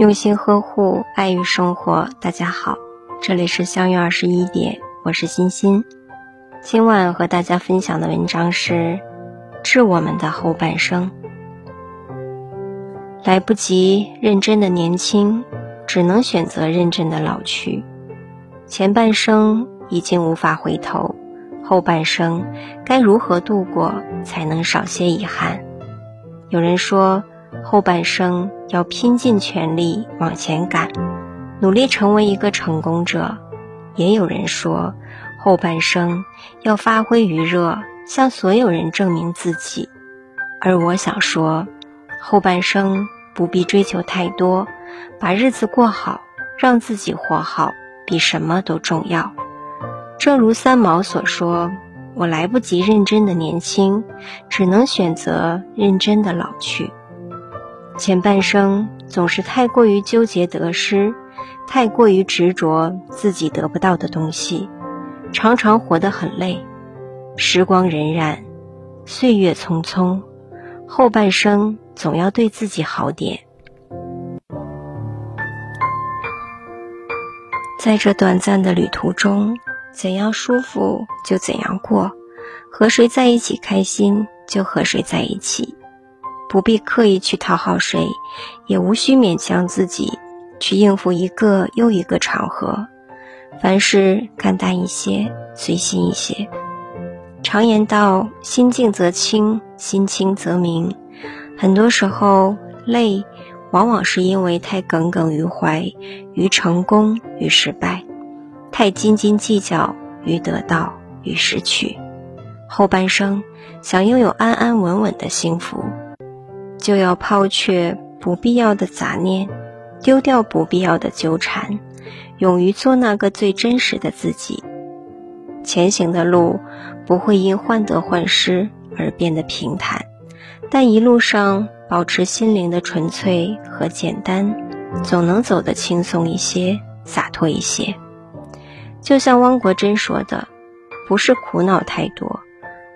用心呵护，爱与生活。大家好，这里是相约二十一点，我是欣欣。今晚和大家分享的文章是《致我们的后半生》。来不及认真的年轻，只能选择认真的老去。前半生已经无法回头，后半生该如何度过才能少些遗憾？有人说。后半生要拼尽全力往前赶，努力成为一个成功者。也有人说，后半生要发挥余热，向所有人证明自己。而我想说，后半生不必追求太多，把日子过好，让自己活好，比什么都重要。正如三毛所说：“我来不及认真的年轻，只能选择认真的老去。”前半生总是太过于纠结得失，太过于执着自己得不到的东西，常常活得很累。时光荏苒，岁月匆匆，后半生总要对自己好点。在这短暂的旅途中，怎样舒服就怎样过，和谁在一起开心就和谁在一起。不必刻意去讨好谁，也无需勉强自己去应付一个又一个场合。凡事看淡一些，随心一些。常言道：“心静则清，心清则明。”很多时候，累往往是因为太耿耿于怀于成功与失败，太斤斤计较于得到与失去。后半生想拥有安安稳稳的幸福。就要抛却不必要的杂念，丢掉不必要的纠缠，勇于做那个最真实的自己。前行的路不会因患得患失而变得平坦，但一路上保持心灵的纯粹和简单，总能走得轻松一些，洒脱一些。就像汪国真说的：“不是苦恼太多，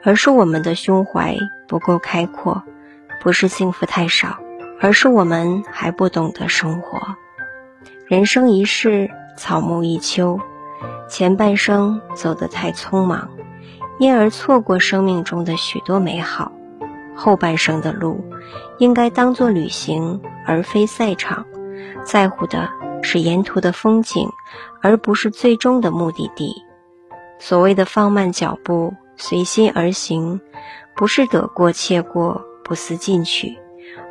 而是我们的胸怀不够开阔。”不是幸福太少，而是我们还不懂得生活。人生一世，草木一秋，前半生走得太匆忙，因而错过生命中的许多美好。后半生的路，应该当作旅行，而非赛场，在乎的是沿途的风景，而不是最终的目的地。所谓的放慢脚步，随心而行，不是得过且过。不思进取，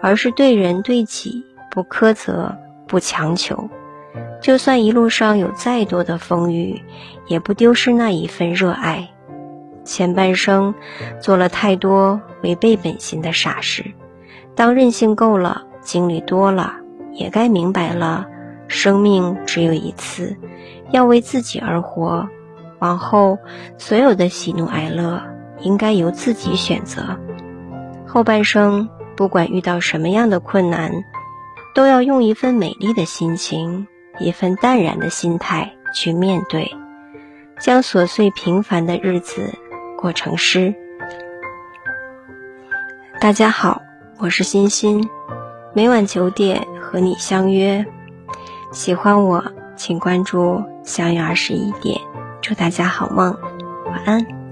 而是对人对己不苛责、不强求。就算一路上有再多的风雨，也不丢失那一份热爱。前半生做了太多违背本心的傻事，当任性够了，经历多了，也该明白了：生命只有一次，要为自己而活。往后所有的喜怒哀乐，应该由自己选择。后半生，不管遇到什么样的困难，都要用一份美丽的心情，一份淡然的心态去面对，将琐碎平凡的日子过成诗。大家好，我是欣欣，每晚九点和你相约。喜欢我，请关注相约二十一点。祝大家好梦，晚安。